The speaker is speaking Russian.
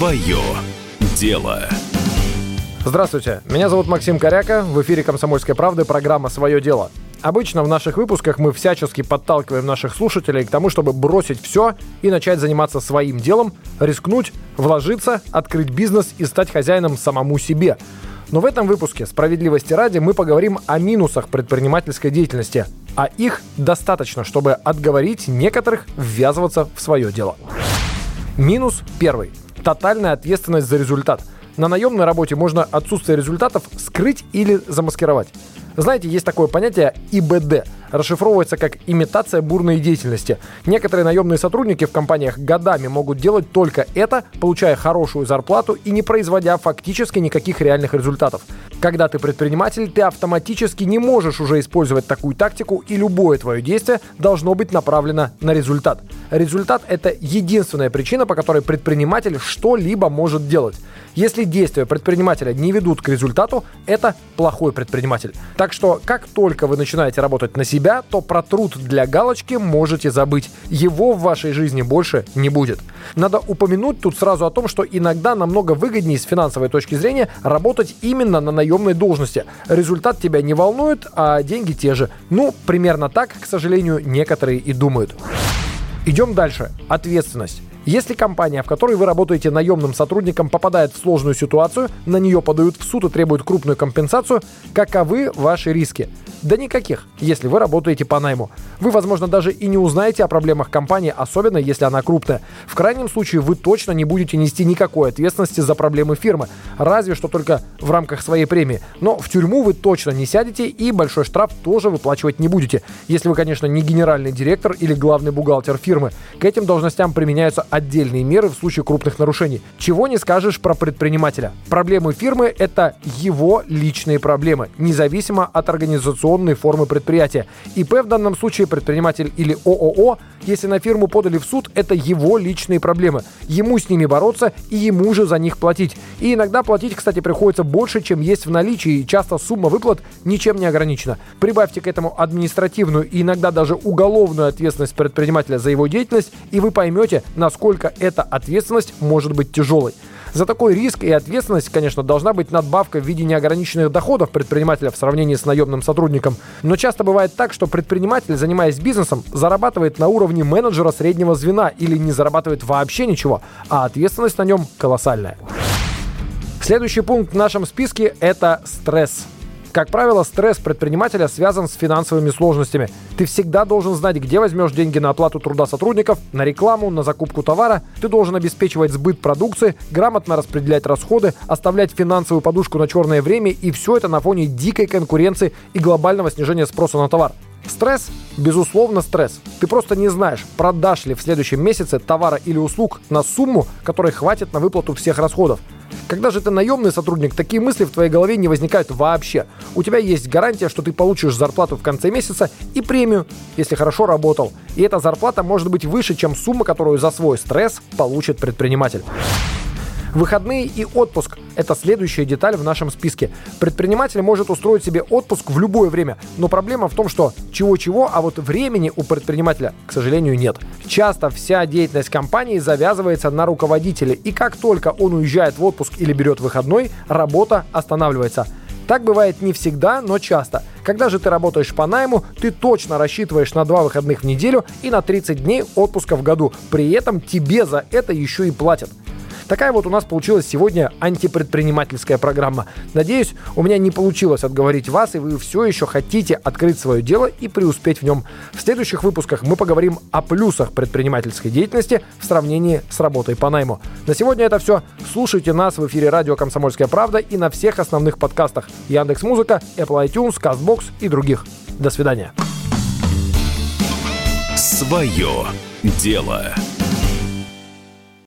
Свое дело. Здравствуйте, меня зовут Максим Коряка, в эфире «Комсомольской правды» программа «Свое дело». Обычно в наших выпусках мы всячески подталкиваем наших слушателей к тому, чтобы бросить все и начать заниматься своим делом, рискнуть, вложиться, открыть бизнес и стать хозяином самому себе. Но в этом выпуске «Справедливости ради» мы поговорим о минусах предпринимательской деятельности, а их достаточно, чтобы отговорить некоторых ввязываться в свое дело. Минус первый. Тотальная ответственность за результат. На наемной работе можно отсутствие результатов скрыть или замаскировать. Знаете, есть такое понятие ИБД – расшифровывается как имитация бурной деятельности. Некоторые наемные сотрудники в компаниях годами могут делать только это, получая хорошую зарплату и не производя фактически никаких реальных результатов. Когда ты предприниматель, ты автоматически не можешь уже использовать такую тактику, и любое твое действие должно быть направлено на результат. Результат – это единственная причина, по которой предприниматель что-либо может делать. Если действия предпринимателя не ведут к результату, это плохой предприниматель. Так что, как только вы начинаете работать на себя, то про труд для галочки можете забыть. Его в вашей жизни больше не будет. Надо упомянуть тут сразу о том, что иногда намного выгоднее с финансовой точки зрения работать именно на наемной должности. Результат тебя не волнует, а деньги те же. Ну, примерно так, к сожалению, некоторые и думают. Идем дальше. Ответственность. Если компания, в которой вы работаете наемным сотрудником, попадает в сложную ситуацию, на нее подают в суд и требуют крупную компенсацию, каковы ваши риски? Да никаких, если вы работаете по найму. Вы, возможно, даже и не узнаете о проблемах компании, особенно если она крупная. В крайнем случае, вы точно не будете нести никакой ответственности за проблемы фирмы, разве что только в рамках своей премии. Но в тюрьму вы точно не сядете и большой штраф тоже выплачивать не будете, если вы, конечно, не генеральный директор или главный бухгалтер фирмы. К этим должностям применяются отдельные меры в случае крупных нарушений. Чего не скажешь про предпринимателя. Проблемы фирмы – это его личные проблемы, независимо от организационной формы предприятия. ИП в данном случае предприниматель или ООО, если на фирму подали в суд, это его личные проблемы. Ему с ними бороться и ему же за них платить. И иногда платить, кстати, приходится больше, чем есть в наличии, и часто сумма выплат ничем не ограничена. Прибавьте к этому административную и иногда даже уголовную ответственность предпринимателя за его деятельность, и вы поймете, насколько эта ответственность может быть тяжелой. За такой риск и ответственность, конечно, должна быть надбавка в виде неограниченных доходов предпринимателя в сравнении с наемным сотрудником. Но часто бывает так, что предприниматель, занимаясь бизнесом, зарабатывает на уровне менеджера среднего звена или не зарабатывает вообще ничего, а ответственность на нем колоссальная. Следующий пункт в нашем списке – это стресс. Как правило, стресс предпринимателя связан с финансовыми сложностями. Ты всегда должен знать, где возьмешь деньги на оплату труда сотрудников, на рекламу, на закупку товара. Ты должен обеспечивать сбыт продукции, грамотно распределять расходы, оставлять финансовую подушку на черное время и все это на фоне дикой конкуренции и глобального снижения спроса на товар. Стресс? Безусловно, стресс. Ты просто не знаешь, продашь ли в следующем месяце товара или услуг на сумму, которой хватит на выплату всех расходов. Когда же ты наемный сотрудник, такие мысли в твоей голове не возникают вообще. У тебя есть гарантия, что ты получишь зарплату в конце месяца и премию, если хорошо работал. И эта зарплата может быть выше, чем сумма, которую за свой стресс получит предприниматель. Выходные и отпуск – это следующая деталь в нашем списке. Предприниматель может устроить себе отпуск в любое время, но проблема в том, что чего-чего, а вот времени у предпринимателя, к сожалению, нет. Часто вся деятельность компании завязывается на руководителе, и как только он уезжает в отпуск или берет выходной, работа останавливается. Так бывает не всегда, но часто. Когда же ты работаешь по найму, ты точно рассчитываешь на два выходных в неделю и на 30 дней отпуска в году. При этом тебе за это еще и платят. Такая вот у нас получилась сегодня антипредпринимательская программа. Надеюсь, у меня не получилось отговорить вас, и вы все еще хотите открыть свое дело и преуспеть в нем. В следующих выпусках мы поговорим о плюсах предпринимательской деятельности в сравнении с работой по найму. На сегодня это все. Слушайте нас в эфире радио «Комсомольская правда» и на всех основных подкастах Яндекс Музыка, Apple iTunes, CastBox и других. До свидания. Свое дело.